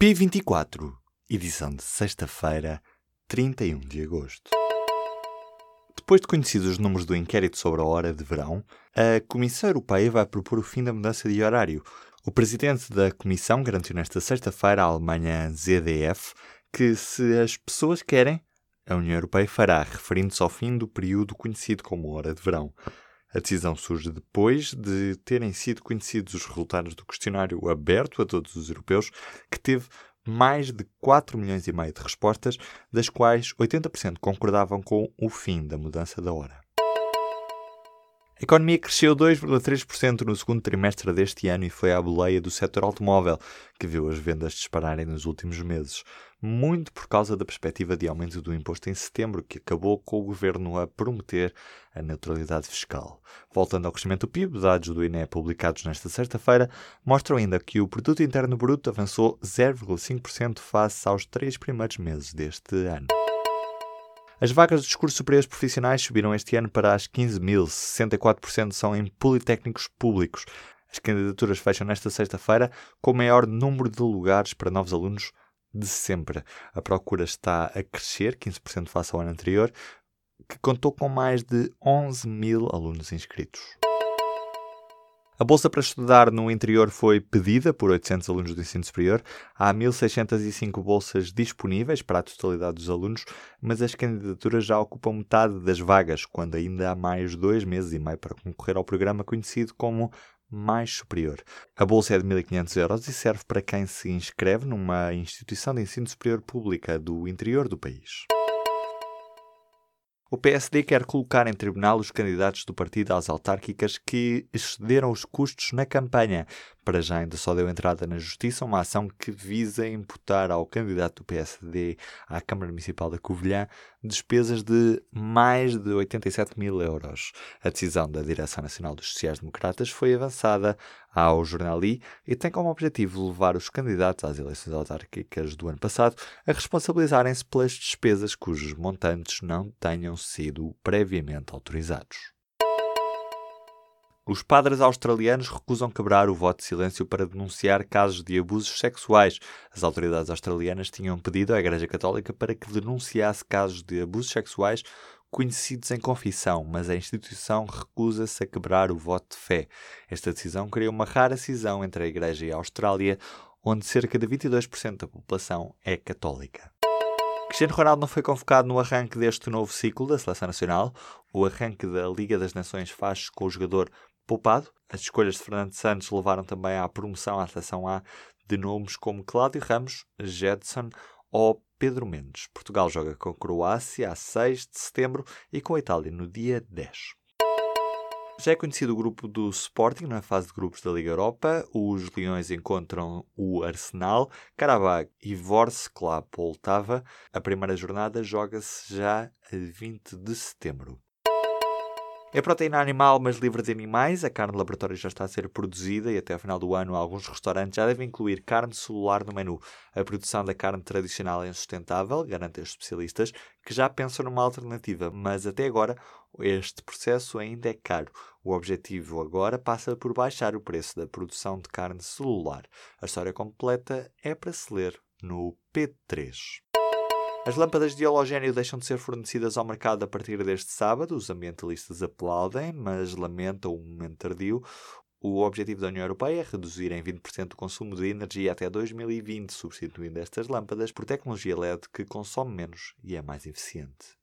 P24, edição de sexta-feira, 31 de agosto. Depois de conhecidos os números do inquérito sobre a hora de verão, a Comissão Europeia vai propor o fim da mudança de horário. O presidente da Comissão garantiu nesta sexta-feira à Alemanha ZDF que, se as pessoas querem, a União Europeia fará, referindo-se ao fim do período conhecido como hora de verão. A decisão surge depois de terem sido conhecidos os resultados do questionário aberto a todos os europeus, que teve mais de 4 milhões e meio de respostas, das quais 80% concordavam com o fim da mudança da hora. A economia cresceu 2,3% no segundo trimestre deste ano e foi à boleia do setor automóvel, que viu as vendas dispararem nos últimos meses, muito por causa da perspectiva de aumento do imposto em setembro, que acabou com o governo a prometer a neutralidade fiscal. Voltando ao crescimento do PIB, dados do INE publicados nesta sexta-feira mostram ainda que o produto interno bruto avançou 0,5% face aos três primeiros meses deste ano. As vagas dos cursos superiores profissionais subiram este ano para as 15 mil, 64% são em politécnicos públicos. As candidaturas fecham nesta sexta-feira com o maior número de lugares para novos alunos de sempre. A procura está a crescer, 15% face ao ano anterior, que contou com mais de 11 mil alunos inscritos. A bolsa para estudar no interior foi pedida por 800 alunos do ensino superior. Há 1.605 bolsas disponíveis para a totalidade dos alunos, mas as candidaturas já ocupam metade das vagas, quando ainda há mais dois meses e meio para concorrer ao programa conhecido como mais superior. A bolsa é de 1.500 euros e serve para quem se inscreve numa instituição de ensino superior pública do interior do país. O PSD quer colocar em tribunal os candidatos do partido às autárquicas que excederam os custos na campanha. Para já ainda só deu entrada na Justiça uma ação que visa imputar ao candidato do PSD à Câmara Municipal da Covilhã despesas de mais de 87 mil euros. A decisão da Direção Nacional dos Sociais-Democratas foi avançada ao jornal I e tem como objetivo levar os candidatos às eleições autárquicas do ano passado a responsabilizarem-se pelas despesas cujos montantes não tenham sido previamente autorizados. Os padres australianos recusam quebrar o voto de silêncio para denunciar casos de abusos sexuais. As autoridades australianas tinham pedido à Igreja Católica para que denunciasse casos de abusos sexuais conhecidos em confissão, mas a instituição recusa-se a quebrar o voto de fé. Esta decisão cria uma rara cisão entre a Igreja e a Austrália, onde cerca de 22% da população é católica. Cristiano Ronaldo não foi convocado no arranque deste novo ciclo da Seleção Nacional. O arranque da Liga das Nações faz com o jogador poupado. As escolhas de Fernando Santos levaram também à promoção à Seleção A de nomes como Cláudio Ramos, Jedson ou Pedro Mendes. Portugal joga com Croácia a 6 de setembro e com a Itália no dia 10. Já é conhecido o grupo do Sporting na fase de grupos da Liga Europa. Os Leões encontram o Arsenal, Karabakh e Vorskla Poltava. A primeira jornada joga-se já a 20 de setembro. É proteína animal, mas livre de animais. A carne de laboratório já está a ser produzida e até ao final do ano alguns restaurantes já devem incluir carne celular no menu. A produção da carne tradicional é insustentável, garantem os especialistas, que já pensam numa alternativa, mas até agora este processo ainda é caro. O objetivo agora passa por baixar o preço da produção de carne celular. A história completa é para se ler no P3. As lâmpadas de halogénio deixam de ser fornecidas ao mercado a partir deste sábado. Os ambientalistas aplaudem, mas lamentam o momento tardio. O objetivo da União Europeia é reduzir em 20% o consumo de energia até 2020, substituindo estas lâmpadas por tecnologia LED que consome menos e é mais eficiente.